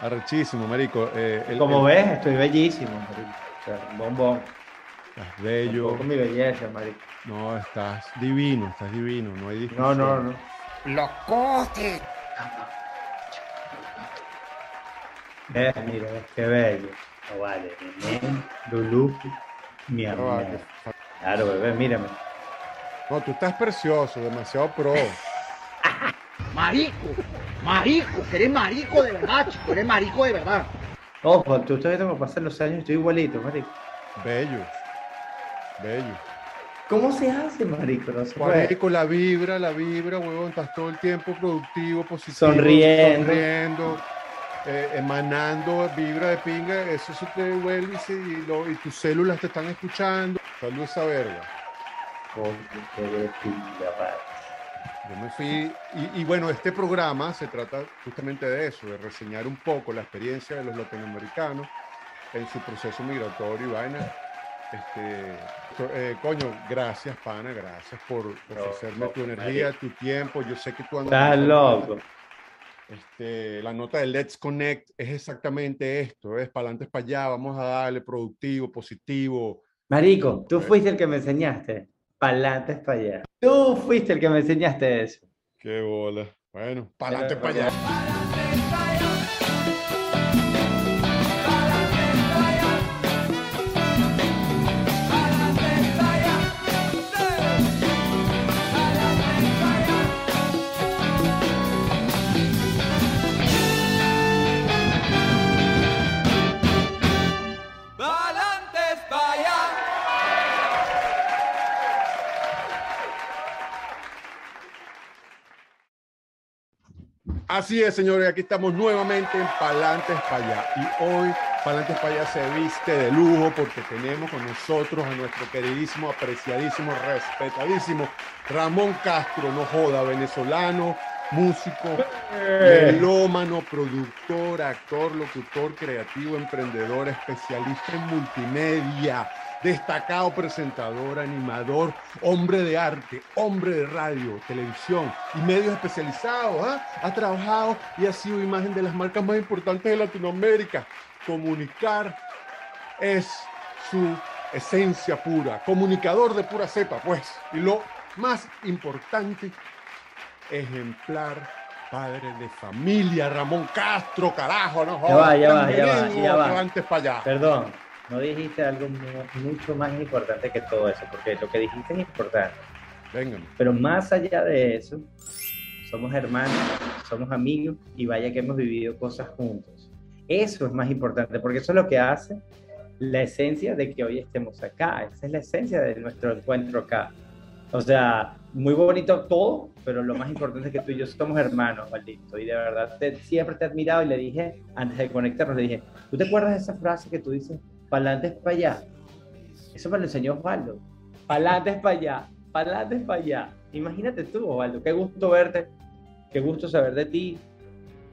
Arrechísimo, marico. Eh, el- Como el- ves, estoy bellísimo, marico. O sea, un bombón. Estás bello. Con mi belleza, marico. No, estás divino, estás divino. No hay No, discusión. no, no. ¡Locote! Eh, mira, qué bello. No vale, nene, Lulú, mi que- Claro, bebé, mírame. No, tú estás precioso, demasiado pro. Marico, marico, que eres marico de verdad, chico, eres marico de verdad. Ojo, tú estás viendo cómo pasan los años, estoy igualito, marico. Bello. Bello. ¿Cómo se hace, marico? No se. Marico, la vibra, la vibra, huevón, estás todo el tiempo productivo, positivo. Sonriendo. sonriendo, eh, emanando vibra de pinga, eso se te vuelve y, se- y lo- y tus células te están escuchando. Salud esa verga. De pinga, vale. Yo me fui, y, y bueno, este programa se trata justamente de eso, de reseñar un poco la experiencia de los latinoamericanos en su proceso migratorio y vaina. Este, eh, coño, gracias, pana, gracias por ofrecerme tu loco, energía, tu tiempo. Yo sé que tú andas. Estás loco. Este, la nota de Let's Connect es exactamente esto: es para adelante, para allá, vamos a darle productivo, positivo. Marico, tú fuiste el que me enseñaste. Pa'lante es para allá. Tú fuiste el que me enseñaste eso. Qué bola. Bueno, para adelante, Pero, para allá. Así es, señores, aquí estamos nuevamente en Palantes para allá. Y hoy Palantes para allá se viste de lujo porque tenemos con nosotros a nuestro queridísimo, apreciadísimo, respetadísimo Ramón Castro, no joda, venezolano, músico, melómano, productor, actor, locutor, creativo, emprendedor, especialista en multimedia, destacado presentador, animador, hombre de arte, hombre de radio, televisión y medios especializados. ¿ah? Ha trabajado y ha sido imagen de las marcas más importantes de Latinoamérica. Comunicar es su esencia pura, comunicador de pura cepa, pues. Y lo más importante, ejemplar padre de familia, Ramón Castro, carajo, no Ya va, ya va, ya va, ya va. antes para allá. Perdón, no dijiste algo mu- mucho más importante que todo eso, porque lo que dijiste es importante. Vengan. Pero más allá de eso, somos hermanos, somos amigos y vaya que hemos vivido cosas juntos. Eso es más importante, porque eso es lo que hace la esencia de que hoy estemos acá. Esa es la esencia de nuestro encuentro acá. O sea, muy bonito todo, pero lo más importante es que tú y yo somos hermanos, maldito. Y de verdad, te- siempre te he admirado y le dije, antes de conectarnos, le dije, ¿tú te acuerdas de esa frase que tú dices, pa'lante es para allá? Eso me lo enseñó Osvaldo. Pa'lante es para allá, pa'lante es para allá. Imagínate tú, Osvaldo, qué gusto verte, qué gusto saber de ti.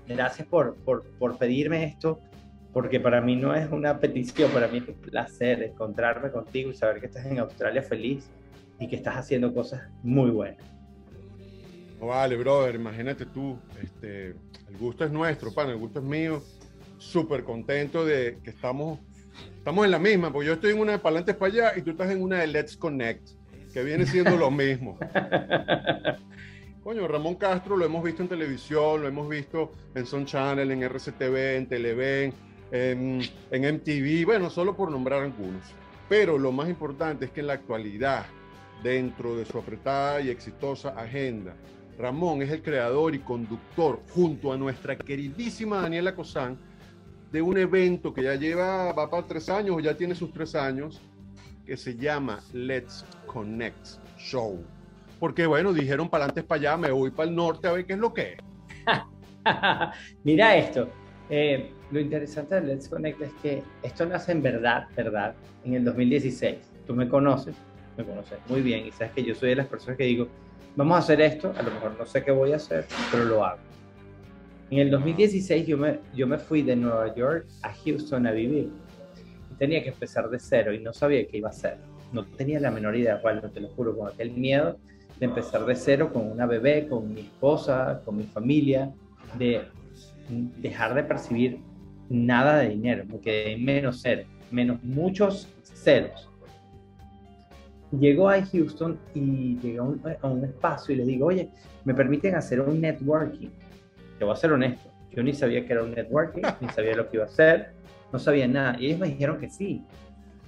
Gracias por, por, por pedirme esto, porque para mí no es una petición, para mí es un placer encontrarme contigo y saber que estás en Australia feliz y que estás haciendo cosas muy buenas. No vale, brother, imagínate tú, este, el gusto es nuestro, pan, el gusto es mío. Súper contento de que estamos, estamos en la misma, porque yo estoy en una de Palantes para allá y tú estás en una de Let's Connect, que viene siendo lo mismo. Coño, Ramón Castro lo hemos visto en televisión, lo hemos visto en Son Channel, en RCTV, en Televen, en, en MTV, bueno, solo por nombrar algunos. Pero lo más importante es que en la actualidad, dentro de su apretada y exitosa agenda, Ramón es el creador y conductor, junto a nuestra queridísima Daniela Cosán, de un evento que ya lleva, va para tres años o ya tiene sus tres años, que se llama Let's Connect Show. Porque bueno, dijeron para adelante, para allá, me voy para el norte a ver qué es lo que es. Mira esto. eh, lo interesante de Let's Connect es que esto nace en verdad, verdad, en el 2016. Tú me conoces, me conoces muy bien y sabes que yo soy de las personas que digo, vamos a hacer esto, a lo mejor no sé qué voy a hacer, pero lo hago. En el 2016 yo me, yo me fui de Nueva York a Houston a vivir. Y tenía que empezar de cero y no sabía qué iba a hacer. No tenía la menor idea, cuál, te lo juro, con aquel miedo de empezar de cero con una bebé, con mi esposa, con mi familia, de dejar de percibir nada de dinero, me quedé en menos cero, menos muchos ceros. Llego a Houston y llegué a un, a un espacio y le digo, oye, ¿me permiten hacer un networking? Te voy a ser honesto, yo ni sabía que era un networking, ni sabía lo que iba a hacer, no sabía nada. Y ellos me dijeron que sí.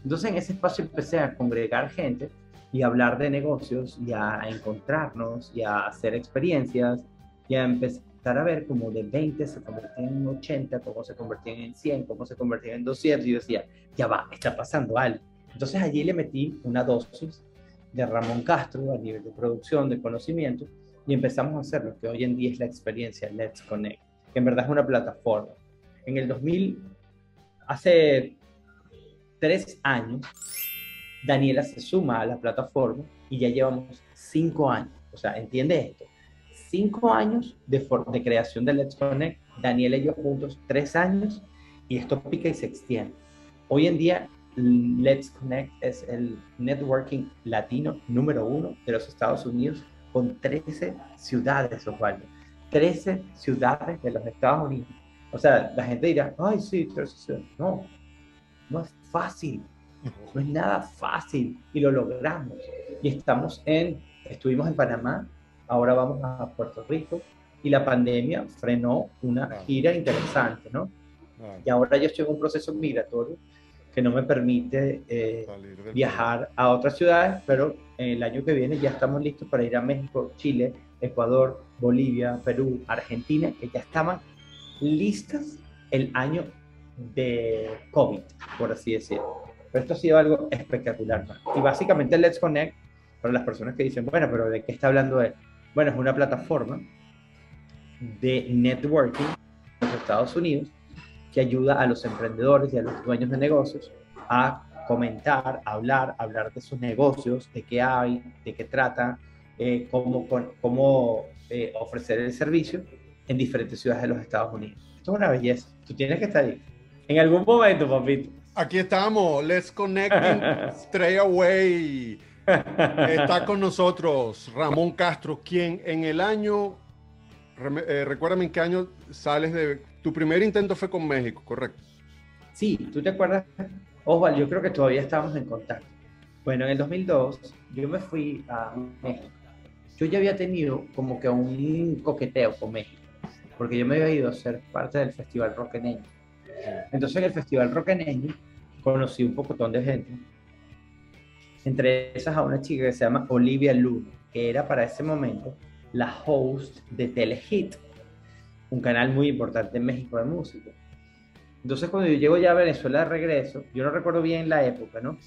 Entonces en ese espacio empecé a congregar gente y a hablar de negocios y a encontrarnos y a hacer experiencias y a empezar a ver cómo de 20 se convertían en 80, cómo se convertían en 100, cómo se convertían en 200 y yo decía, ya va, está pasando algo. Entonces allí le metí una dosis de Ramón Castro a nivel de producción, de conocimiento y empezamos a hacer lo que hoy en día es la experiencia Let's Connect, que en verdad es una plataforma. En el 2000, hace tres años, Daniela se suma a la plataforma y ya llevamos cinco años. O sea, entiende esto. Cinco años de, de creación de Let's Connect, Daniela y yo juntos, tres años, y esto pica y se extiende. Hoy en día, Let's Connect es el networking latino número uno de los Estados Unidos con 13 ciudades, Osvaldo. 13 ciudades de los Estados Unidos. O sea, la gente dirá, ay, sí, 13 ciudades. No, no es fácil. No es nada fácil y lo logramos. Y estamos en, estuvimos en Panamá, ahora vamos a Puerto Rico y la pandemia frenó una gira interesante, ¿no? Y ahora yo estoy en un proceso migratorio que no me permite eh, viajar a otras ciudades, pero el año que viene ya estamos listos para ir a México, Chile, Ecuador, Bolivia, Perú, Argentina, que ya estaban listas el año de COVID, por así decirlo. Pero esto ha sido algo espectacular. Y básicamente Let's Connect, para las personas que dicen, bueno, pero ¿de qué está hablando él? Bueno, es una plataforma de networking en los Estados Unidos que ayuda a los emprendedores y a los dueños de negocios a comentar, hablar, hablar de sus negocios, de qué hay, de qué tratan, eh, cómo, cómo eh, ofrecer el servicio en diferentes ciudades de los Estados Unidos. Esto es una belleza. Tú tienes que estar ahí. En algún momento, papito. Aquí estamos, Let's Connecting Stray Away. Está con nosotros Ramón Castro, quien en el año, eh, recuérdame en qué año sales de... Tu primer intento fue con México, ¿correcto? Sí, ¿tú te acuerdas? Osvaldo, yo creo que todavía estábamos en contacto. Bueno, en el 2002 yo me fui a México. Yo ya había tenido como que un coqueteo con México, porque yo me había ido a ser parte del Festival Roqueneño. Entonces en el Festival Roqueneño conocí un pocotón de gente, entre esas a una chica que se llama Olivia Luna, que era para ese momento la host de Telehit, un canal muy importante en México de música. Entonces cuando yo llego ya a Venezuela de regreso, yo no recuerdo bien la época, ¿no?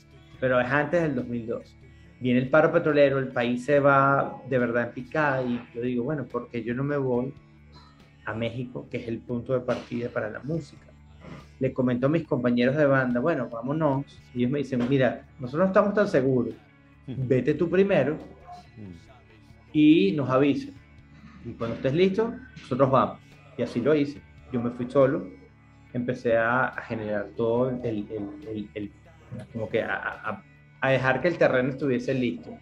Pero es antes del 2002. Viene el paro petrolero, el país se va de verdad en picada y yo digo, bueno, porque yo no me voy a México, que es el punto de partida para la música? Le comento a mis compañeros de banda, bueno, vámonos. Y ellos me dicen, mira, nosotros no estamos tan seguros. Vete tú primero y nos avisa. Y cuando estés listo, nosotros vamos. Y así lo hice. Yo me fui solo, empecé a, generar todo el, el, el, como que a, a, dejar que el terreno estuviese listo.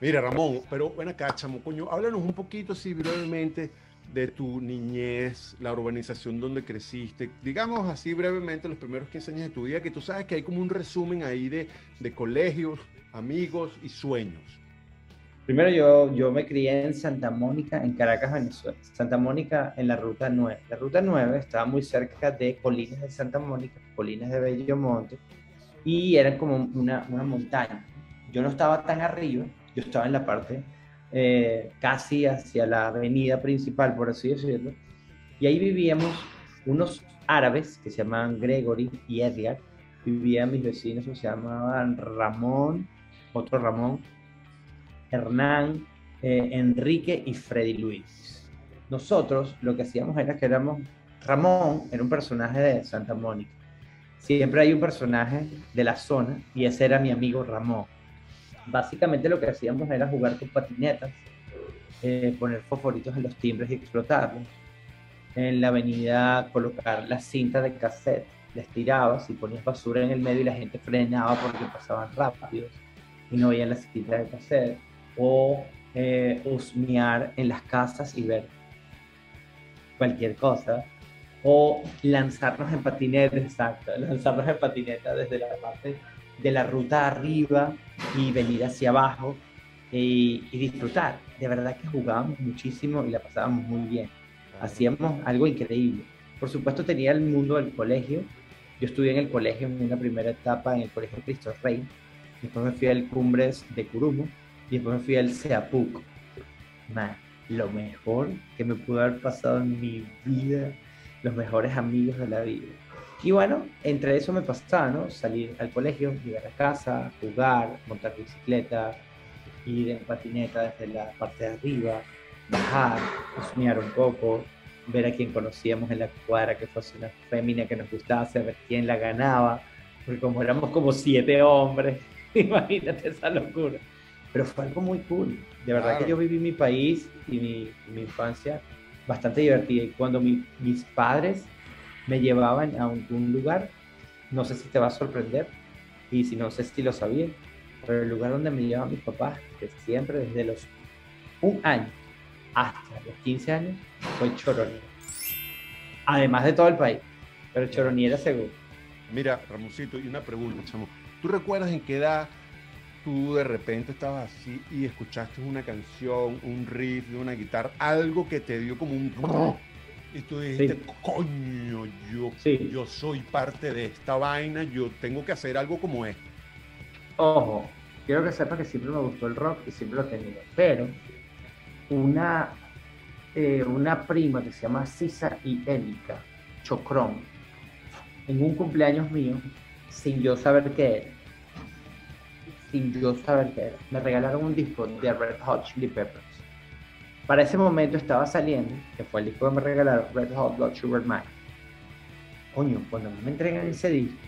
Mira, Ramón, pero bueno acá, chamo, coño, háblanos un poquito, así brevemente, de tu niñez, la urbanización donde creciste, digamos así brevemente los primeros 15 años de tu vida, que tú sabes que hay como un resumen ahí de, de colegios, amigos y sueños. Primero yo, yo me crié en Santa Mónica, en Caracas, Venezuela. Santa Mónica en la Ruta 9. La Ruta 9 estaba muy cerca de Colinas de Santa Mónica, Colinas de Bellomonte, y era como una, una montaña. Yo no estaba tan arriba, yo estaba en la parte eh, casi hacia la avenida principal, por así decirlo, y ahí vivíamos unos árabes que se llamaban Gregory y Edgar, vivían mis vecinos se llamaban Ramón, otro Ramón, Hernán, eh, Enrique y Freddy Luis. Nosotros lo que hacíamos era que éramos, Ramón era un personaje de Santa Mónica. Siempre hay un personaje de la zona y ese era mi amigo Ramón. Básicamente lo que hacíamos era jugar con patinetas, eh, poner fosforitos en los timbres y explotarlos. En la avenida colocar las cintas de cassette, les tirabas y ponías basura en el medio y la gente frenaba porque pasaban rápidos y no veían las cintas de cassette o eh, husmear en las casas y ver cualquier cosa. O lanzarnos en patineta, exacto, lanzarnos en patineta desde la parte de la ruta arriba y venir hacia abajo y, y disfrutar. De verdad que jugábamos muchísimo y la pasábamos muy bien. Hacíamos algo increíble. Por supuesto tenía el mundo del colegio. Yo estudié en el colegio en una primera etapa en el Colegio Cristo Rey. Después me fui al Cumbres de Curumo y después me fui al Seapuc. Man, lo mejor que me pudo haber pasado en mi vida, los mejores amigos de la vida. Y bueno, entre eso me pasaba, ¿no? Salir al colegio, llegar a casa, jugar, montar bicicleta, ir en patineta desde la parte de arriba, bajar, soñar un poco, ver a quien conocíamos en la cuadra que fuese una fémina que nos gustaba, saber quién la ganaba, porque como éramos como siete hombres, imagínate esa locura. Pero fue algo muy cool. De verdad Claro. que yo viví mi país y mi, mi infancia bastante divertida. Y cuando mi- mis padres me llevaban a algún lugar, no sé si te va a sorprender, y si no sé si lo sabía, pero el lugar donde me llevaban mis papás, que siempre desde los un año hasta los 15 años, fue Choroní. Además de todo el país, pero Choroní era seguro. Mira, Ramoncito, y una pregunta, chamo. ¿Tú recuerdas en qué edad tú de repente estabas así y escuchaste una canción, un riff de una guitarra, algo que te dio como un... Y tú dijiste, Sí. coño, yo, Sí. yo soy parte de esta vaina, yo tengo que hacer algo como esto. Ojo, quiero que sepas que siempre me gustó el rock y siempre lo he tenido, pero una, eh, una prima que se llama Sisa y Élica Chocrón, en un cumpleaños mío, sin yo saber qué era, sin yo saber qué era, me regalaron un disco de Red Hot Chili Peppers. Para ese momento estaba saliendo, que fue el disco que me regalaron, Red Hot Blood Sugar Man. Coño, cuando me entregan ese disco,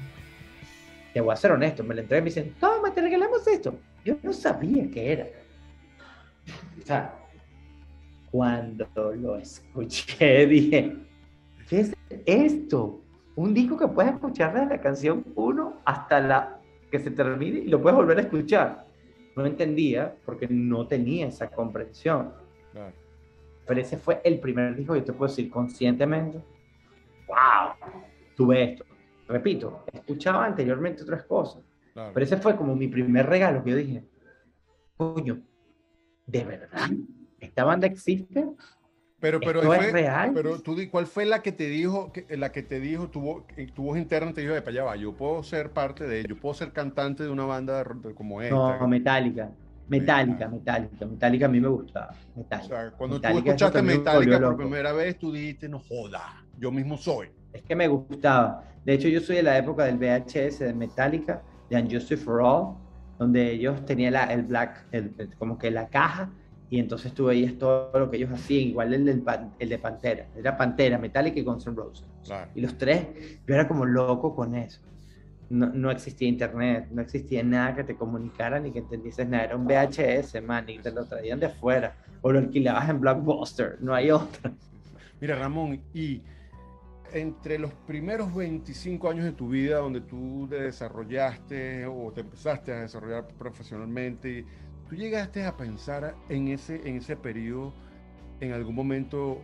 te voy a ser honesto, me lo entregan y me dicen, toma, te regalamos esto. Yo no sabía qué era. O sea, cuando lo escuché, dije, ¿qué es esto? Un disco que puedes escuchar desde la canción 1 hasta la que se termine y lo puedes volver a escuchar. No entendía porque no tenía esa comprensión. Claro. Pero ese fue el primer disco que te puedo decir conscientemente. ¡Wow! Tuve esto. Repito, escuchaba anteriormente otras cosas. claro. Pero ese fue como mi primer regalo que yo dije, coño, ¿de verdad? ¿Esta banda existe? Pero, pero, ¿Esto es fue- real? pero tú, di- ¿cuál fue la que te dijo, que, la que te dijo, tu, vo- eh, tu voz interna te dijo, de para allá va, yo puedo ser parte de ello, puedo ser cantante de una banda como esta? No, Metallica. Metallica, Metallica. Metallica a mí me gustaba. O Metallica. sea, cuando Metallica, tú escuchaste Metallica por primera vez, tú dijiste, no joda, yo mismo soy. Es que me gustaba. De hecho, yo soy de la época del VHS de Metallica, de Unjustice for All, donde ellos tenían la- el black, el- como que la caja, y entonces tú veías todo lo que ellos hacían, igual el, del Pan- el de Pantera. Era Pantera, Metallica y Guns N' Roses. Claro. Y los tres, yo era como loco con eso. No, no existía internet, no existía nada que te comunicara ni que entendieses nada. Era un VHS, man, y te lo traían de afuera. O lo alquilabas en Blockbuster, no hay otra. Mira, Ramón, y entre los primeros 25 años de tu vida donde tú te desarrollaste o te empezaste a desarrollar profesionalmente, ¿tú llegaste a pensar en ese, en ese periodo, en algún momento,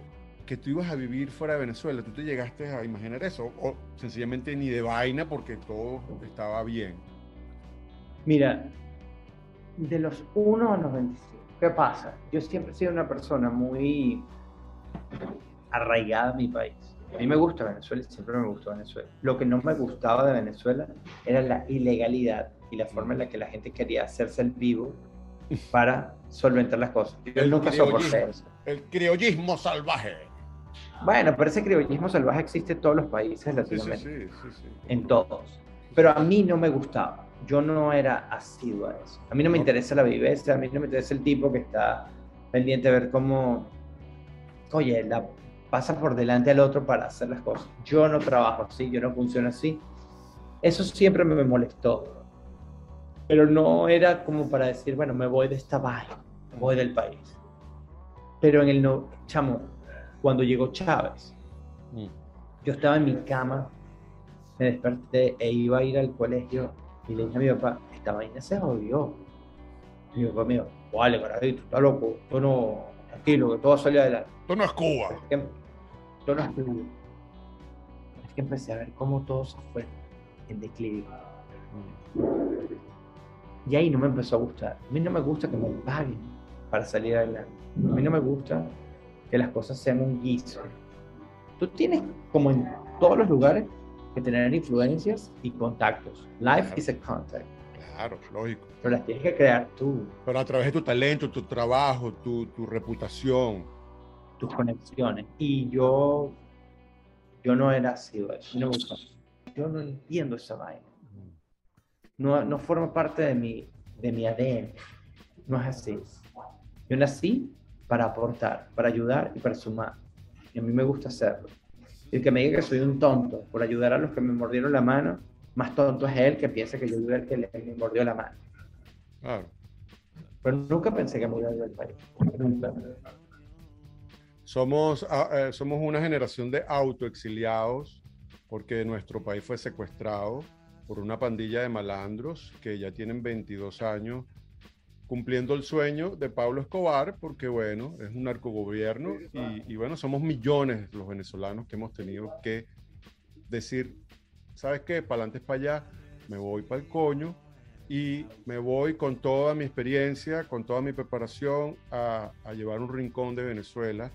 que tú ibas a vivir fuera de Venezuela? ¿Tú te llegaste a imaginar eso? ¿O sencillamente ni de vaina porque todo estaba bien? Mira, de los 1 a los 25, ¿qué pasa? Yo siempre he sido una persona muy arraigada a mi país. A mí me gusta Venezuela siempre me gustó Venezuela. Lo que no me gustaba de Venezuela era la ilegalidad y la forma en la que la gente quería hacerse el vivo para solventar las cosas. Nunca criollismo. soporté eso. El criollismo salvaje. Bueno, pero ese criollismo salvaje existe en todos los países de Sí, sí, Latinoamérica, sí, sí, sí. en todos. Pero a mí no me gustaba. Yo no era asiduo a eso. A mí no me No. interesa la viveza, a mí no me interesa el tipo que está pendiente de ver cómo, oye, la pasa por delante al otro para hacer las cosas. Yo no trabajo así, yo no funciono así. Eso siempre me molestó. Pero no era como para decir, bueno, me voy de esta vaina, me voy del país. Pero en el no, chamo, cuando llegó Chávez, Mm. yo estaba en mi cama, me desperté e iba a ir al colegio y le dije a mi papá, esta vaina se jodió. Y mi papá me dijo, vale, carajito, está loco, tú no, tranquilo, que todo salir adelante. Esto no es Cuba. Que- yo no estuve. Es que empecé a ver cómo todo se fue en declive. Y ahí no me empezó a gustar. A mí no me gusta que me paguen para salir adelante. A mí no me gusta que las cosas sean un guiso. Tú tienes, como en todos los lugares, que tener influencias y contactos. Life Claro. is a contact. Claro, lógico. Pero las tienes que crear tú, Pero a través de tu talento, tu trabajo, tu, tu reputación. tus conexiones. Y yo, yo no era así. No. Yo no entiendo esa vaina. No, no forma parte de mi, de mi ADN. No es así. Yo nací para aportar, para ayudar y para sumar. Y a mí me gusta hacerlo. Y el que me diga que soy un tonto por ayudar a los que me mordieron la mano, más tonto es él que piensa que yo soy el que le, me mordió la mano. Claro. Pero nunca pensé que me iba a ir del país. Nunca. Somos, ah, eh, somos una generación de autoexiliados porque nuestro país fue secuestrado por una pandilla de malandros que ya tienen 22 años cumpliendo el sueño de Pablo Escobar porque, bueno, es un narcogobierno y, y bueno, somos millones los venezolanos que hemos tenido que decir, ¿sabes qué? Para adelante, para allá, me voy para el coño y me voy con toda mi experiencia, con toda mi preparación a, a llevar un rincón de Venezuela.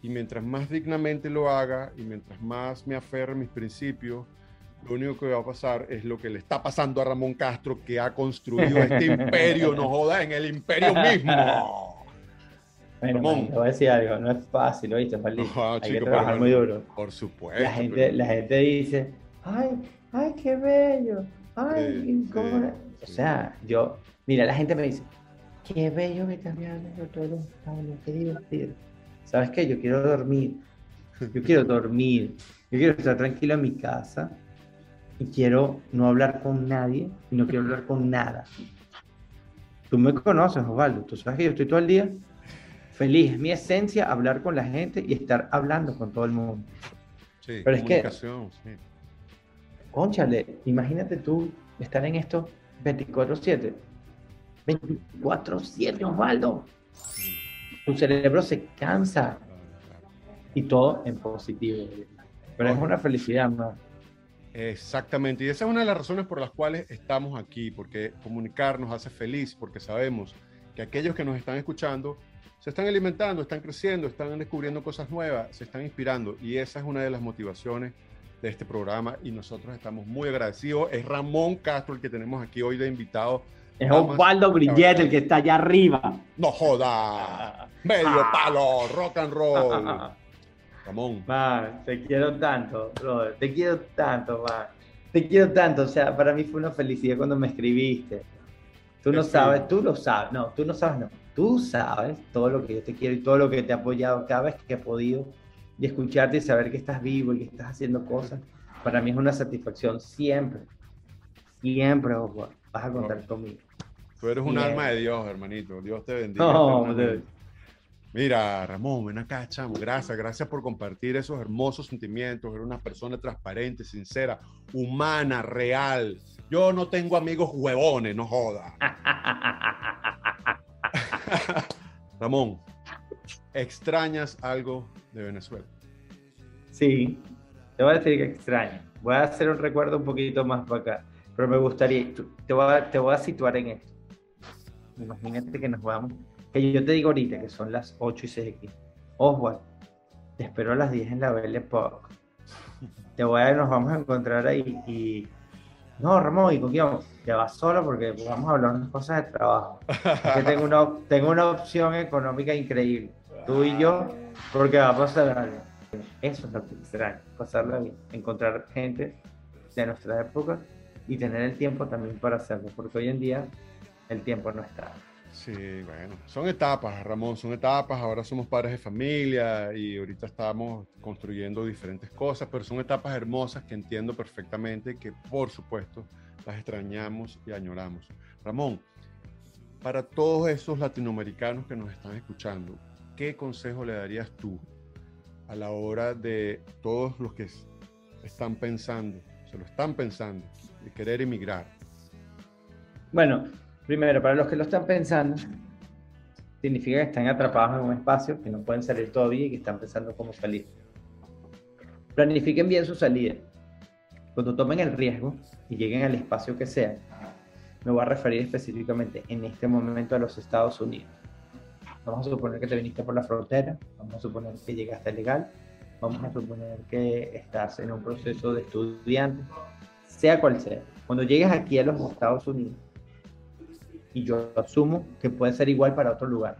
Y mientras más dignamente lo haga y mientras más me aferre a mis principios, lo único que va a pasar es lo que le está pasando a Ramón Castro, que ha construido este imperio, no joda, en el imperio mismo. Bueno, Ramón. te voy a decir algo, no es fácil, ¿oíste, maldito? Ah, Hay chico, que pero trabajar muy duro. Por supuesto. La gente, pero- la gente dice, ay, ay, qué bello, ay, Sí, ¿cómo sí, era?". O sí. sea, yo, mira, la gente me dice, qué bello que estás viendo todo, Pablo, qué divertido. ¿Sabes qué? Yo quiero dormir, yo quiero dormir, yo quiero estar tranquilo en mi casa y quiero no hablar con nadie y no quiero hablar con nada. Tú me conoces, Osvaldo, tú sabes que yo estoy todo el día feliz, es mi esencia hablar con la gente y estar hablando con todo el mundo. Sí, pero es que- sí. Conchale, imagínate tú estar en esto 24/7. 24/7, Osvaldo. Tu cerebro se cansa y todo en positivo. Pero es una felicidad, man. Exactamente, y esa es una de las razones por las cuales estamos aquí, porque comunicar nos hace feliz, porque sabemos que aquellos que nos están escuchando se están alimentando, están creciendo, están descubriendo cosas nuevas, se están inspirando, y esa es una de las motivaciones de este programa, y nosotros estamos muy agradecidos. Es Ramón Castro el que tenemos aquí hoy de invitado. Es Osvaldo Brillet el que está allá arriba. ¡No joda! ¡Medio palo! ¡Rock and roll! Ramón. Man, te quiero tanto, brother. Te quiero tanto, man. Te quiero tanto. O sea, para mí fue una felicidad cuando me escribiste. Tú no sabes, tú lo sabes. No, tú no sabes, no. Tú sabes todo lo que yo te quiero y todo lo que te he apoyado cada vez que he podido. Y escucharte y saber que estás vivo y que estás haciendo cosas. Para mí es una satisfacción siempre. Siempre, Oswald. Vas a contar conmigo. Tú eres un Bien. alma de Dios, hermanito. Dios te bendiga. No. Mira, Ramón, ven acá, chamo. Gracias, gracias por compartir esos hermosos sentimientos. Eres una persona transparente, sincera, humana, real. Yo no tengo amigos huevones, no joda. Ramón, ¿extrañas algo de Venezuela? Sí, te voy a decir que extraño. Voy a hacer un recuerdo un poquito más para acá, pero me gustaría, te voy a, te voy a situar en esto. Imagínate que nos vamos, yo te digo ahorita que son las 8 y 6 aquí. Oswald, te espero a las 10 en la Belle Époque. Te voy a, nos vamos a encontrar ahí y... No, Ramón, ¿y con quién? Te vas solo porque vamos a hablar unas cosas de trabajo. Que tengo una, tengo una opción económica increíble. Tú y yo, porque va a pasar algo. Eso es lo que extraño, pasarla bien, encontrar gente de nuestra época y tener el tiempo también para hacerlo, porque hoy en día el tiempo no está. Sí, bueno, son etapas, Ramón, son etapas. Ahora somos padres de familia y ahorita estamos construyendo diferentes cosas, pero son etapas hermosas que entiendo perfectamente que, por supuesto, las extrañamos y añoramos. Ramón, para todos esos latinoamericanos que nos están escuchando, ¿qué consejo le darías tú a la hora de todos los que están pensando, se lo están pensando, de querer emigrar? Bueno, primero, para los que lo están pensando, significa que están atrapados en un espacio, que no pueden salir todavía y que están pensando cómo salir. Planifiquen bien su salida. Cuando tomen el riesgo y lleguen al espacio que sea, me voy a referir específicamente en este momento a los Estados Unidos. Vamos a suponer que te viniste por la frontera, vamos a suponer que llegaste legal, vamos a suponer que estás en un proceso de estudiante, sea cual sea. Cuando llegues aquí a los Estados Unidos, y yo asumo que puede ser igual para otro lugar,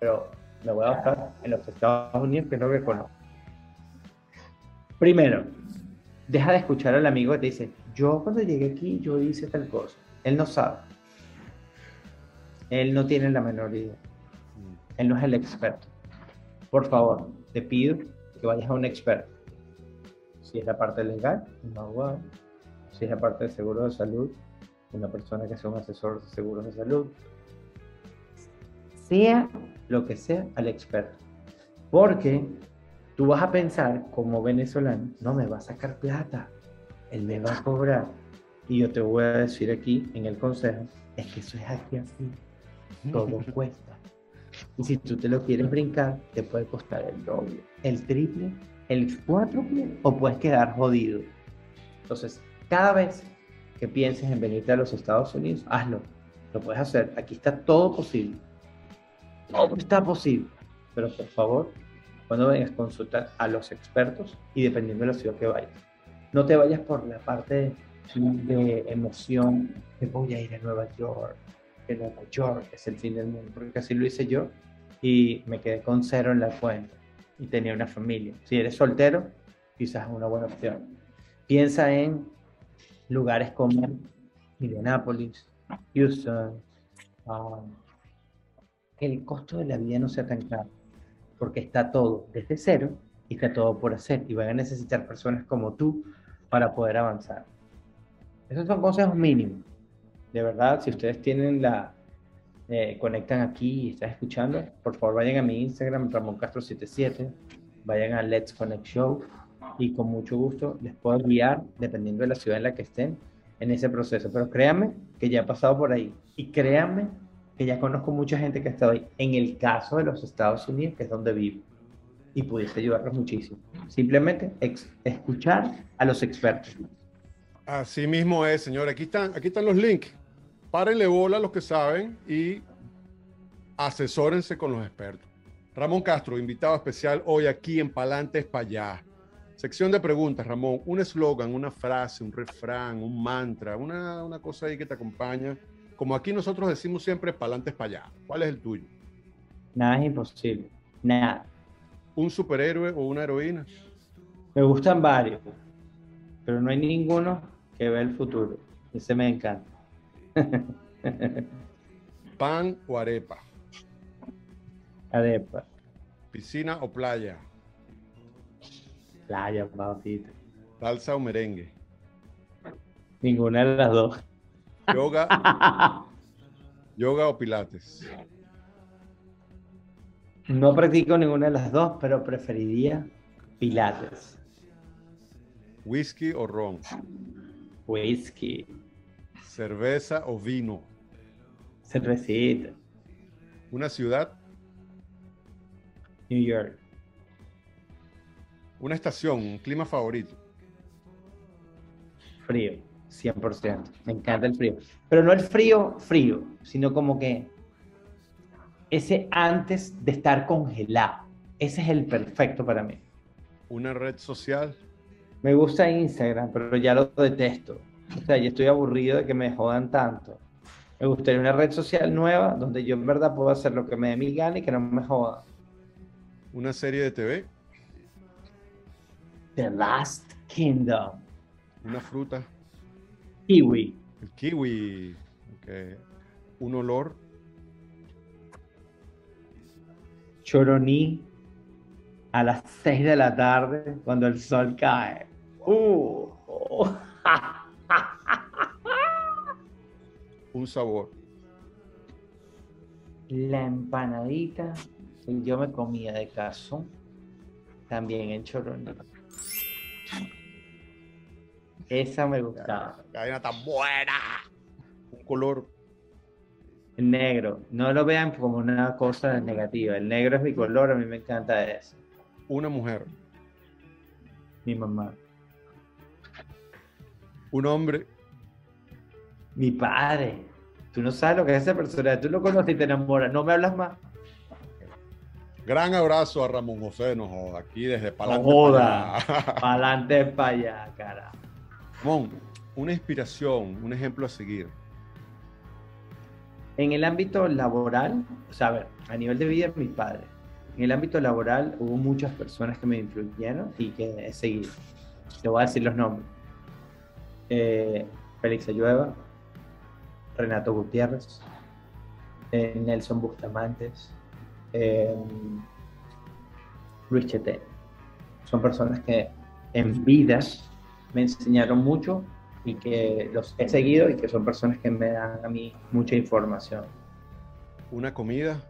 pero me voy a basar en los Estados Unidos, que es lo que conozco. Primero, deja de escuchar al amigo que te dice, yo cuando llegué aquí, yo hice tal cosa. Él no sabe. Él no tiene la menor idea. Él no es el experto. Por favor, te pido que vayas a un experto. Si es la parte legal, un abogado. Si es la parte de seguro de salud, una persona que sea un asesor de seguros de salud. Sea lo que sea al experto. Porque tú vas a pensar como venezolano, no me va a sacar plata, él me va a cobrar. Y yo te voy a decir aquí en el consejo, es que eso es aquí así, todo cuesta. Y si tú te lo quieres brincar, te puede costar el doble, el triple, el cuádruple o puedes quedar jodido. Entonces, cada vez que pienses en venirte a los Estados Unidos, hazlo. Lo puedes hacer. Aquí está todo posible. Todo está posible. Pero por favor, cuando vengas, consulta a los expertos y dependiendo de la ciudad que vayas. No te vayas por la parte de emoción de voy a ir a Nueva York, que Nueva York es el fin del mundo, porque así lo hice yo y me quedé con cero en la cuenta y tenía una familia. Si eres soltero, quizás es una buena opción. Piensa en lugares como Indianapolis, Houston, que el costo de la vida no sea tan caro, porque está todo desde cero y está todo por hacer y van a necesitar personas como tú para poder avanzar. Esos son consejos mínimos. De verdad, si ustedes tienen la, eh, conectan aquí y están escuchando, por favor vayan a mi Instagram, Ramón Castro77, vayan a Let's Connect Show y con mucho gusto les puedo guiar, dependiendo de la ciudad en la que estén, en ese proceso. Pero créanme que ya he pasado por ahí y créanme que ya conozco mucha gente que ha estado ahí. En el caso de los Estados Unidos, que es donde vivo, y pudiese ayudarlos muchísimo. Simplemente escuchar a los expertos. Así mismo es, señor. Aquí están, aquí están los links. Párenle bola a los que saben y asesórense con los expertos. Ramón Castro, invitado especial hoy aquí en Palantes para allá. Sección de preguntas, Ramón. Un eslogan, una frase, un refrán, un mantra, una, una cosa ahí que te acompaña. Como aquí nosotros decimos siempre, Palantes para allá. ¿Cuál es el tuyo? Nada es imposible. Nada. ¿Un superhéroe o una heroína? Me gustan varios, pero no hay ninguno que vea el futuro. Ese me encanta. ¿Pan o arepa? Arepa. ¿Piscina o playa? Playa, papito. ¿Salsa o merengue? Ninguna de las dos. ¿Yoga, yoga o pilates? No practico ninguna de las dos, pero preferiría pilates. ¿Whisky o ron? Whisky. ¿Cerveza o vino? Cervecita. ¿Una ciudad? New York. ¿Una estación? ¿Un clima favorito? Frío, 100%. Me encanta el frío. Pero no el frío frío, sino como que ese antes de estar congelado. Ese es el perfecto para mí. ¿Una red social? Me gusta Instagram, pero ya lo detesto. O sea, ya estoy aburrido de que me jodan tanto. Me gustaría una red social nueva donde yo en verdad puedo hacer lo que me dé mi gana y que no me jodan. ¿Una serie de TV? The Last Kingdom. ¿Una fruta? Kiwi. El kiwi. Okay. ¿Un olor? Choroní a las 6 de la tarde cuando el sol cae. Uh. Un sabor. La empanadita que yo me comía de cazón, también en Choroní. Esa me gustaba. La cadena tan buena. Un color. Negro. No lo vean como una cosa negativa. El negro es mi color, a mí me encanta eso. Una mujer. Mi mamá. Un hombre. Mi padre. Tú no sabes lo que es esa persona. Tú lo conoces y te enamoras. No me hablas más. Gran abrazo a Ramón José, no joda, aquí desde Palante. joda. para allá. Para allá, cara. Ramón, una inspiración, un ejemplo a seguir. En el ámbito laboral, o sea, a ver, a nivel de vida, mi padre. En el ámbito laboral hubo muchas personas que me influyeron y que he seguido. Te voy a decir los nombres. Eh, Félix Ayueva, Renato Gutiérrez, eh, Nelson Bustamantes, eh, Luis Cheté. Son personas que en vida me enseñaron mucho y que los he seguido y que son personas que me dan a mí mucha información. Una comida,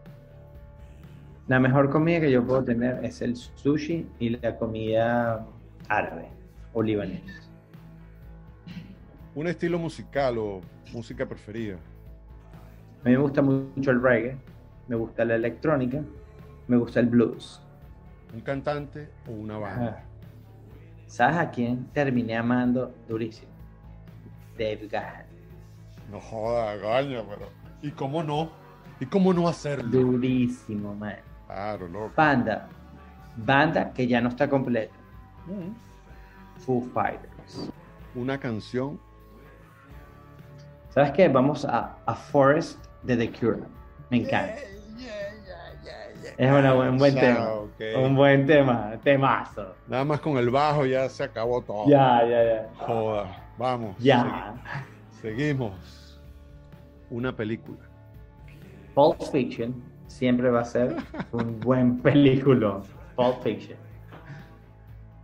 La mejor comida que yo puedo tener es el sushi y la comida árabe o libanesa. un estilo musical o música preferida. A mí me gusta mucho el reggae, me gusta la electrónica, me gusta el blues. Un cantante o una banda. Ah. ¿Sabes a quién terminé amando durísimo? Dave Gahan. No joda, gaña, pero. ¿Y cómo no? ¿Y cómo no hacerlo? Durísimo, man. Claro, loco. Banda. Banda que ya no está completa. Mm. Foo Fighters. Una canción. ¿Sabes qué? Vamos a, a Forest de The Cure. Me encanta. Es una buen- un buen Ya, tema. Un buen tema. Temazo. Nada más con el bajo ya se acabó todo. Ya, ya, ya. Joda. Vamos. Ya. segui- seguimos. Una película. Pulp Fiction siempre va a ser un buen película. Pulp Fiction.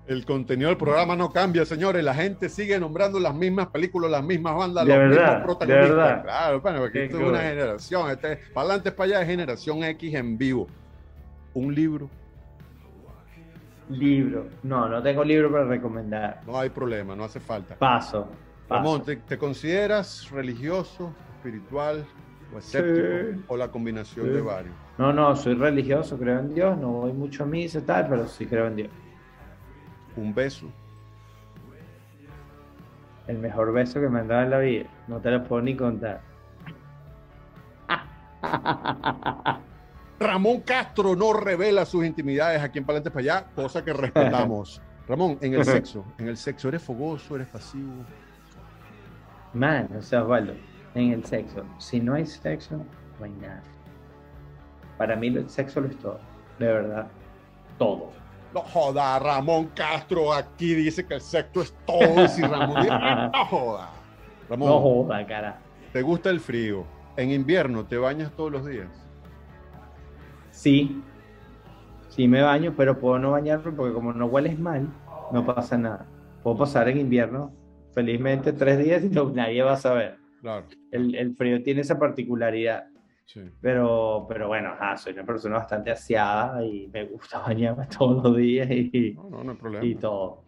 El contenido del programa no cambia, señores. La gente sigue nombrando las mismas películas, las mismas bandas, De los verdad, mismos de protagonistas. verdad. Claro, bueno, porque esto es una generación. Este, para adelante, para allá es generación X en vivo. Un libro, Libro. No, no tengo libro para recomendar. no hay problema, no hace falta. Paso. paso. Ramón, ¿te, te consideras religioso, espiritual o escéptico? Sí. O la combinación Sí. de varios. No, no, soy religioso, creo en Dios, no voy mucho a misa y tal, pero sí creo en Dios. Un beso. El mejor beso que me han dado en la vida. No te lo puedo ni contar. Ramón Castro no revela sus intimidades aquí en Palante para allá, cosa que respetamos. Ramón, en el sexo, en el sexo, ¿eres fogoso, eres pasivo? Man, o sea, Osvaldo, en el sexo, si no hay sexo, no hay nada. Para mí el sexo lo es todo, de verdad, todo. No joda, Ramón Castro aquí dice que el sexo es todo. si Ramón dice, no joda. Ramón, No joda, cara. ¿te gusta el frío? En invierno, ¿te bañas todos los días? Sí, sí me baño, pero puedo no bañarme porque como no hueles mal, no pasa nada. Puedo pasar en invierno felizmente tres días y no, nadie va a saber. Claro, El, el frío tiene esa particularidad. sí. Pero, pero bueno, ajá, soy una persona bastante aseada y me gusta bañarme todos los días y, No, no, no hay problema. y todo.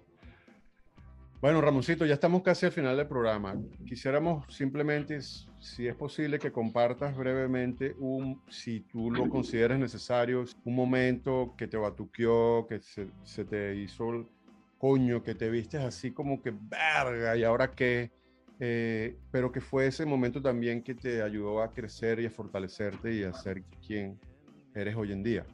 Bueno, Ramoncito, ya estamos casi al final del programa. Quisiéramos simplemente, si es posible, que compartas brevemente un, si tú lo consideras necesario, un momento que te batuqueó, que se, se te hizo el coño, que te vistes así como que verga, y ahora qué, Eh, pero que fue ese momento también que te ayudó a crecer y a fortalecerte y a ser quien eres hoy en día.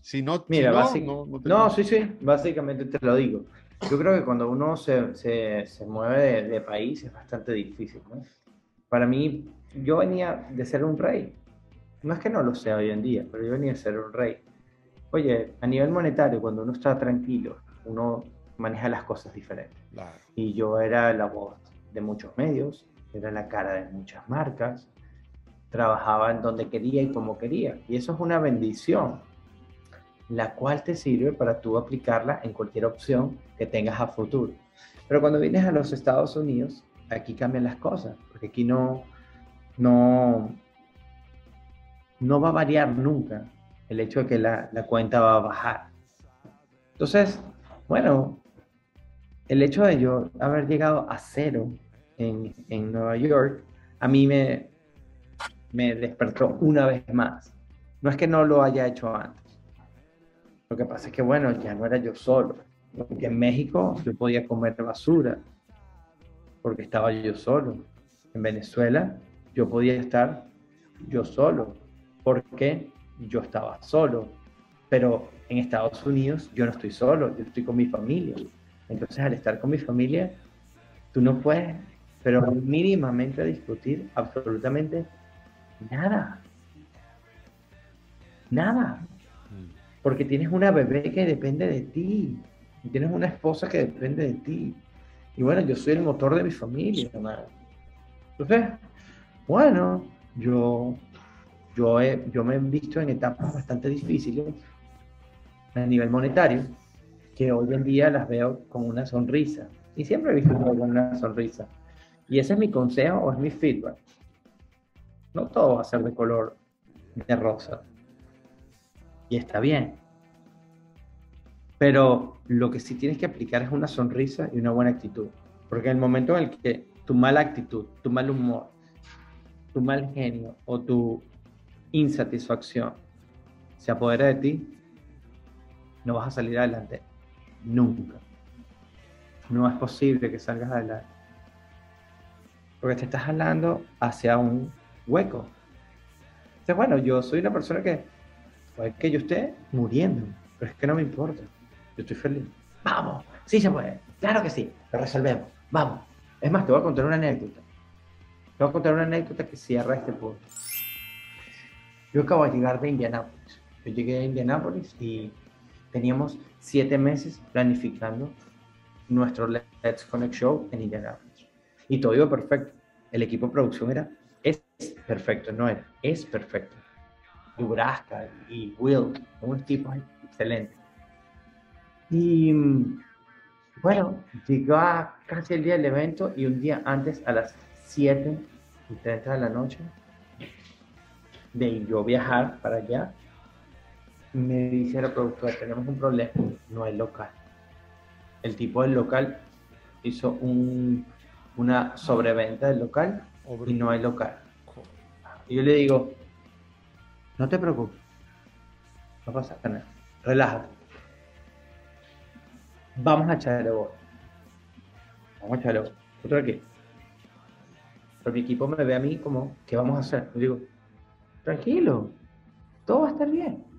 Si no, si Mira, no, básic- no, no te- No, sí, sí, básicamente te lo digo. Yo creo que cuando uno se, se, se mueve de, de país es bastante difícil, ¿no? Para mí, yo venía de ser un rey. No es que no lo sea hoy en día, pero yo venía de ser un rey. Oye, a nivel monetario, cuando uno está tranquilo, uno maneja las cosas diferentes. Claro. y yo era la voz de muchos medios, era la cara de muchas marcas, trabajaba en donde quería y como quería. Y eso es una bendición, la cual te sirve para tú aplicarla en cualquier opción que tengas a futuro. Pero cuando vienes a los Estados Unidos, aquí cambian las cosas, porque aquí no, no, no va a variar nunca el hecho de que la, la cuenta va a bajar. Entonces, bueno, el hecho de yo haber llegado a cero en, en Nueva York, a mí me, me despertó una vez más. No es que no lo haya hecho antes. Lo que pasa es que, bueno, ya no era yo solo. Porque en México yo podía comer basura, porque estaba yo solo. En Venezuela yo podía estar yo solo, porque yo estaba solo. Pero en Estados Unidos yo no estoy solo, yo estoy con mi familia. Entonces al estar con mi familia, tú no puedes, pero mínimamente discutir absolutamente nada. Nada. Porque tienes una bebé que depende de ti. Y tienes una esposa que depende de ti. Y bueno, yo soy el motor de mi familia, Entonces, bueno, yo, yo, he, yo me he visto en etapas bastante difíciles a nivel monetario, que hoy en día las veo con una sonrisa. Y siempre he visto con una sonrisa. Y ese es mi consejo o es mi feedback. No todo va a ser de color de rosa. Está bien. Pero lo que sí tienes que aplicar es una sonrisa y una buena actitud. Porque en el momento en el que tu mala actitud, tu mal humor, tu mal genio o tu insatisfacción se apodera de ti, no vas a salir adelante nunca. No es posible que salgas adelante. Porque te estás jalando hacia un hueco. Entonces, bueno, yo soy una persona que puede que yo esté muriendo, pero es que no me importa. Yo estoy feliz. Vamos, sí se puede. Claro que sí, lo resolvemos. Vamos. Es más, te voy a contar una anécdota. Te voy a contar una anécdota que cierra este punto. Yo acabo de llegar de Indianápolis. Yo llegué a Indianápolis y teníamos siete meses planificando nuestro Let's Connect Show en Indianapolis. Y todo iba perfecto. El equipo de producción era, es perfecto, no era, es perfecto. Y Will, un equipo excelente. Y bueno, llegó a casi el día del evento y un día antes, a las 7 y 30 de la noche, de yo viajar para allá, me dice la productora, tenemos un problema, no hay local. El tipo del local hizo un, una sobreventa del local y no hay local. Y yo le digo, no te preocupes, no pasa nada, relájate. Vamos a echarle voz. Vamos a echarle voz. ¿Otro aquí? Pero mi equipo me ve a mí como, ¿qué vamos a hacer? Yo digo, tranquilo, todo va a estar bien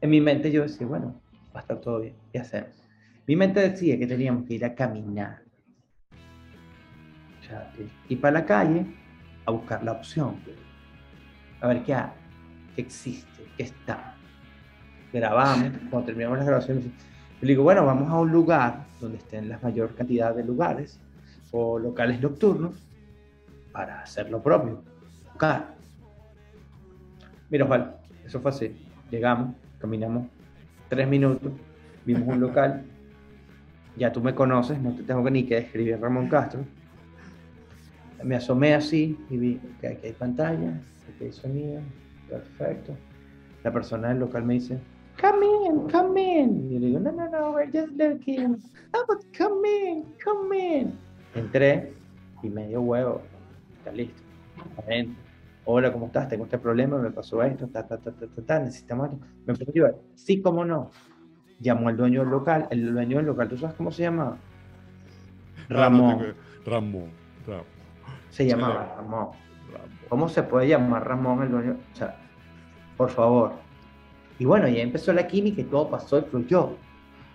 en mi mente yo decía, bueno, va a estar todo bien, ¿qué hacemos? Mi mente decía que teníamos que ir a caminar. O sea, ir para la calle a buscar la opción. A ver qué hay, qué existe, qué está. Grabamos, cuando terminamos las grabaciones, yo digo, bueno, vamos a un lugar donde estén la mayor cantidad de lugares o locales nocturnos para hacer lo propio. Buscar. Mira, Juan, eso fue así. Llegamos, Caminamos tres minutos, vimos un local, ya tú me conoces, no te tengo ni que describir Ramón Castro. Me asomé así y vi que aquí hay pantalla, aquí hay sonido, perfecto. La persona del local me dice, come in, come in. Y yo le digo, no, no, no, we're just looking. Oh, but come in, come in. Entré y medio huevo, está listo, adentro hola, ¿cómo estás? Tengo este problema, me pasó esto, ta, ta, ta, ta, ta, ta necesitamos esto. ¿Me puedes ayudar? Sí, cómo no. Llamó al dueño del local, el dueño del local, ¿tú sabes cómo se llama? Ramón. Ramón. Ramón. Se llamaba Ramón. ¿Cómo se puede llamar Ramón el dueño? O sea, por favor. Y bueno, ya empezó la química y todo pasó y fluyó.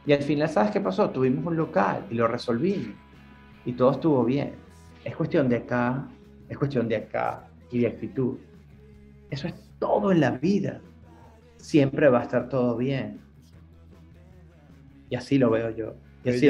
Y al final, ¿sabes qué pasó? Tuvimos un local y lo resolvimos. Y todo estuvo bien. Es cuestión de acá, es cuestión de acá, y de actitud. Eso es todo en la vida. Siempre va a estar todo bien. Y así lo veo yo. Y así,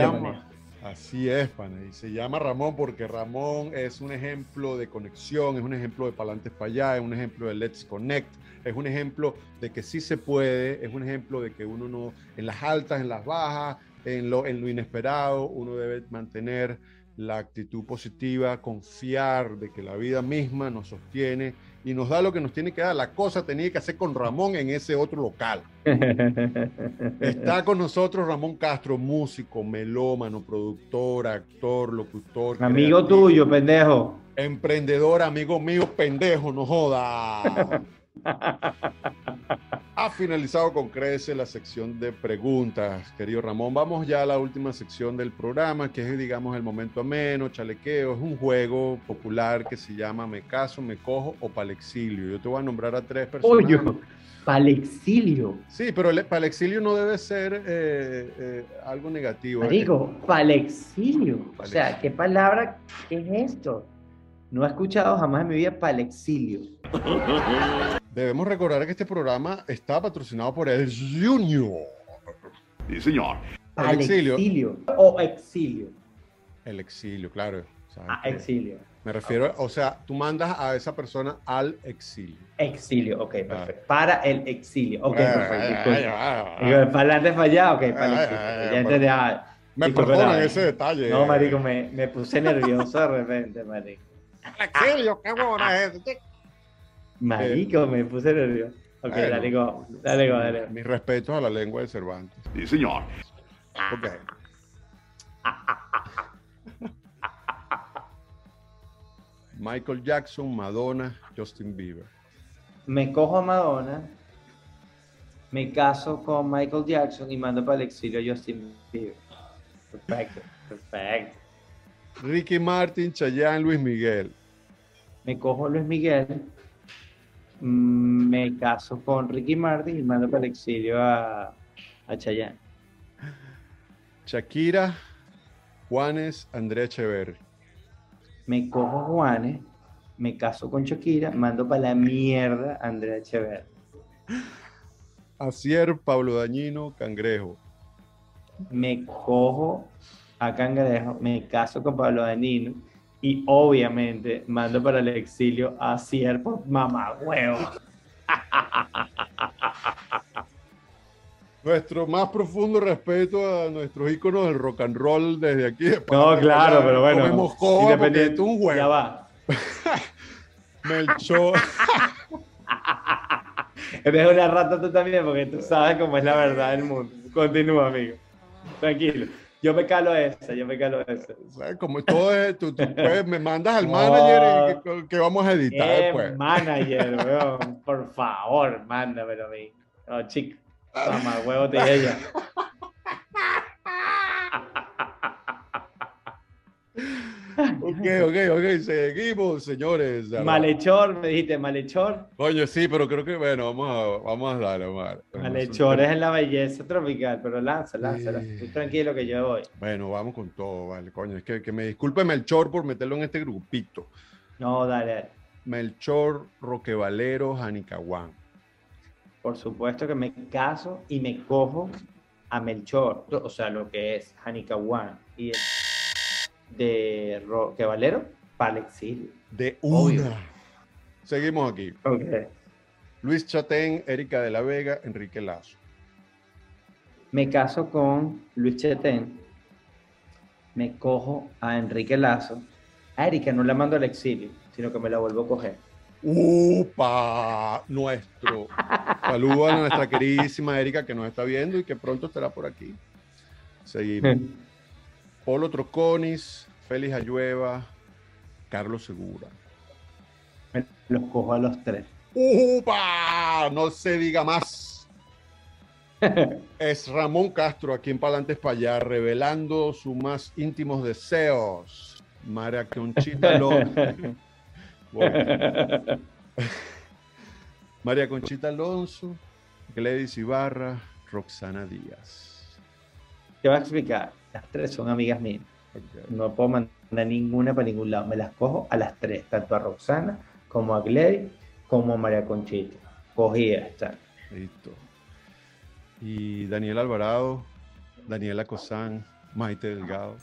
así es, pana. Y se llama Ramón porque Ramón es un ejemplo de conexión, es un ejemplo de Palantes para allá, es un ejemplo de Let's Connect, es un ejemplo de que sí se puede, es un ejemplo de que uno no, en las altas, en las bajas, en lo, en lo inesperado, uno debe mantener la actitud positiva, confiar de que la vida misma nos sostiene y nos da lo que nos tiene que dar. La cosa tenía que hacer con Ramón en ese otro local. Está con nosotros Ramón Castro, músico, melómano, productor, actor, locutor. Amigo tuyo, pendejo. Emprendedor, amigo mío, pendejo, no joda. Ha finalizado con crece la sección de preguntas, querido Ramón. Vamos ya a la última sección del programa, que es, digamos, el momento ameno, chalequeo. Es un juego popular que se llama Me caso, me cojo o palexilio. Yo te voy a nombrar a tres personas. Oye, palexilio. Sí, pero el palexilio no debe ser eh, eh, algo negativo. Marico, palexilio. O sea, ¿qué palabra? ¿Qué es esto? No he escuchado jamás en mi vida palexilio. Debemos recordar que este programa está patrocinado por el Junior. Sí, señor. El exilio. Palexilio o exilio. El exilio, claro. ¿sabes Ah, exilio. Me refiero, o sea, tú mandas a esa persona al exilio. Exilio, ok, Ah. perfecto. Para el exilio. Ok, Ay, perfecto. ay, disculpe. ay, ay, ay. Digo, para adelante para allá, ok, para el exilio. ay, Ya entendí. ah, Me perdonan ese detalle. No, marico, me, me puse nervioso de repente, marico. Exilio, qué bueno es. Marico, me puse nervioso. Ok, dale go, dale go, dale go. Mis respetos a la lengua de Cervantes. Sí, señor. Ok. Michael Jackson, Madonna, Justin Bieber. Me cojo a Madonna, me caso con Michael Jackson y mando para el exilio a Justin Bieber. Perfecto, perfecto. Ricky Martin, Chayanne, Luis Miguel. Me cojo Luis Miguel, mm, me caso con Ricky Martin y mando para el exilio a, a Chayanne. Shakira, Juanes, Andrea Echeverri. Me cojo Juanes, me caso con Shakira, mando para la mierda a Andrea Echeverri. Asier, Pablo Dañino, Cangrejo. me cojo a Cangrejo, me caso con Pablo Danilo y obviamente mando para el exilio a Cier por mamá huevo. Nuestro más profundo respeto a nuestros íconos del rock and roll desde aquí. de No, claro, pero bueno. Independiente- un Ya juego. va. Melchor. Eres una rata tú también porque tú sabes cómo es la verdad del mundo. Continúa, amigo. Tranquilo. Yo me calo esa, yo me calo esa. Como todo es, tú, tú, pues, me mandas al manager y que, que vamos a editar Eh, después. manager, weón. Por favor, mándamelo a mí. No, chico. Mamá huevo te dije ya. Ok, ok, ok, seguimos, señores. Malhechor, me dijiste, malhechor. Coño, sí, pero creo que, bueno, vamos a, vamos a darle, vamos a. Malhechor es en la belleza tropical, pero lanza, lánzala. Sí. Tranquilo que yo voy. Bueno, vamos con todo, vale, coño. Es que, que me disculpe Melchor por meterlo en este grupito. No, dale, dale. Melchor, Roquevalero, Janicaguán. Por supuesto que me caso y me cojo a Melchor, o sea, lo que es Hanikawan y el de Roque Valero para el exilio. De Obvio. una. Seguimos aquí. Luis Chatén, Erika de la Vega, Enrique Lazo. Me caso con Luis Chetén, me cojo a Enrique Lazo. A Erika no la mando al exilio, sino que me la vuelvo a coger. ¡Upa! Nuestro. Saludo a nuestra queridísima Erika que nos está viendo y que pronto estará por aquí. Seguimos. Polo Troconis, Félix Ayueva, Carlos Segura. Me los cojo a los tres. ¡Upa! No se diga más. Es Ramón Castro, aquí en Palantes para allá, revelando sus más íntimos deseos. María Conchita Alonso. María Conchita Alonso, Gladys Ibarra, Roxana Díaz. Te voy a explicar. Las tres son amigas mías. No puedo mandar ninguna para ningún lado. Me las cojo a las tres, tanto a Roxana como a Gladys como a María Conchita. Cogida está. Listo. Y Daniel Alvarado, Daniela Cosán, Maite Delgado.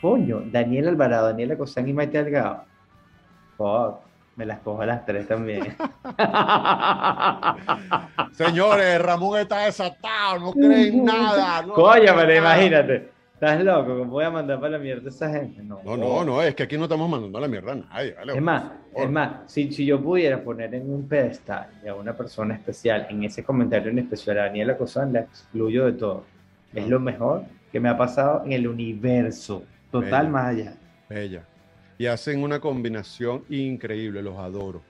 Coño, Daniel Alvarado, Daniela Cosán y Maite Delgado. Fuck, me las cojo a las tres también. Señores, Ramón está desatado, no creen nada. No Coño, pero imagínate. ¿Estás loco? ¿Cómo voy a mandar para la mierda a esa gente? No, No, no, no, es que aquí no estamos mandando a la mierda a nadie. ¿vale? Es más, es más, si, si yo pudiera poner en un pedestal a una persona especial, en ese comentario en especial a Daniela Cosán, la excluyo de todo. Es No. lo mejor que me ha pasado en el universo. Total, Bello. más allá. Bella. Y hacen una combinación increíble, los adoro.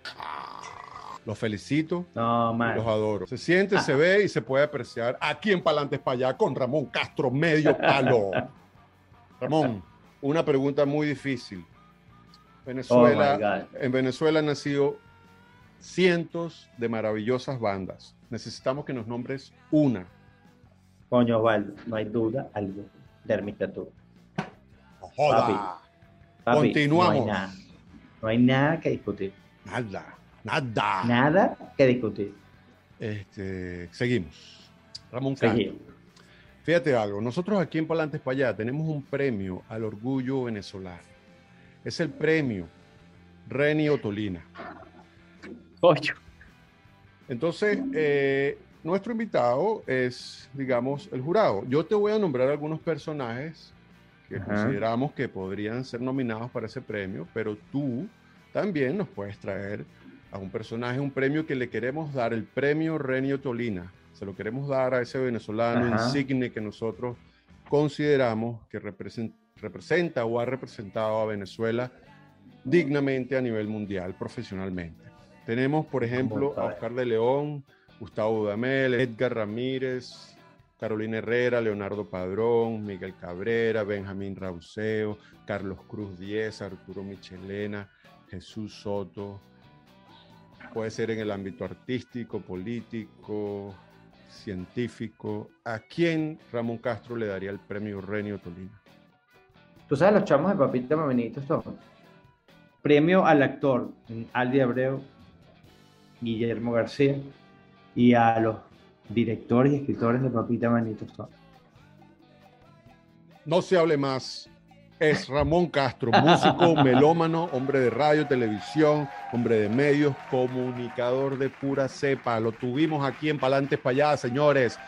Los felicito. No. Los adoro. Se siente, se ve y se puede apreciar aquí en Palantes para allá con Ramón Castro, medio palo. Ramón, una pregunta muy difícil. Oh, Venezuela, God. en Venezuela han nacido cientos de maravillosas bandas. Necesitamos que nos nombres una. Coño, Osvaldo, no hay duda alguna. No joda. Papi. Papi, Continuamos. No hay nada. No hay nada que discutir. Nada, nada. Nada que discutir. Este, seguimos. Ramón. Seguimos. Fíjate algo, nosotros aquí en Palantes para allá tenemos un premio al orgullo venezolano. Es el premio Reni Otolina. Coño. Entonces, eh, nuestro invitado es, digamos, el jurado. Yo te voy a nombrar algunos personajes que Ajá. consideramos que podrían ser nominados para ese premio, pero tú también nos puedes traer a un personaje, un premio que le queremos dar, el premio Reni Otolina. Se lo queremos dar a ese venezolano Ajá. insigne que nosotros consideramos que represen- representa o ha representado a Venezuela dignamente a nivel mundial, profesionalmente. Tenemos, por ejemplo, a. Oscar de León, Gustavo Dudamel, Edgar Ramírez, Carolina Herrera, Leonardo Padrón, Miguel Cabrera, Benjamín Rauseo, Carlos Cruz Díez, Arturo Michelena, Jesús Soto. Puede ser en el ámbito artístico, político, científico. ¿A quién Ramón Castro le daría el premio Renio Tolina? Tú sabes los chamos de Papita Mamenitos son. Premio al actor mm, Aldi Abreu, Guillermo García y a los directores y escritores de Papita Mamenitos son. No se hable más. Es Ramón Castro, músico, melómano, hombre de radio, televisión, hombre de medios, comunicador de pura cepa. Lo tuvimos aquí en Palantes allá, señores.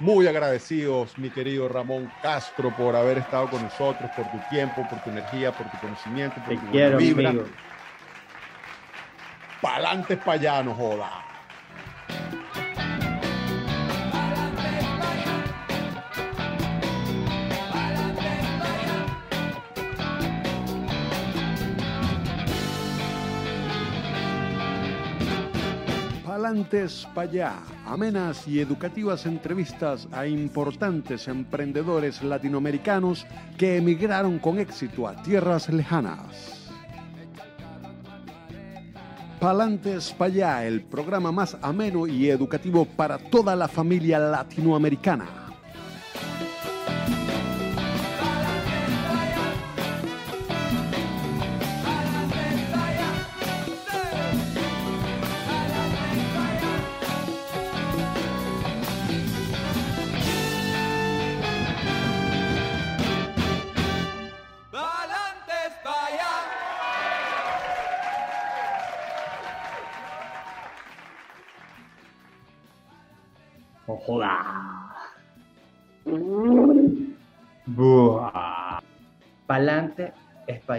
Muy agradecidos, mi querido Ramón Castro, por haber estado con nosotros, por tu tiempo, por tu energía, por tu conocimiento, por Te tu quiero, vibra. amigo. Palantes allá, no joda. Palantes para allá, amenas y educativas entrevistas a importantes emprendedores latinoamericanos que emigraron con éxito a tierras lejanas. Palantes para allá, el programa más ameno y educativo para toda la familia latinoamericana.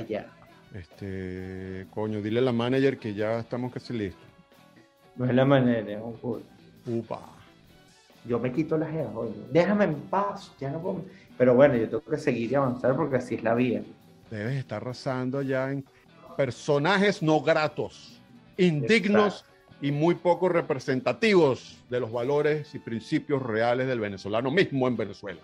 Allá. Este, coño, dile a la manager que ya estamos casi listos. No es la manera, es un culo. Upa. Yo me quito las jeva, oye. Déjame en paz, ya no puedo. Pero bueno, yo tengo que seguir y avanzar porque así es la vida. Debes estar arrasando allá en personajes no gratos, indignos y muy poco representativos de los valores y principios reales del venezolano mismo en Venezuela.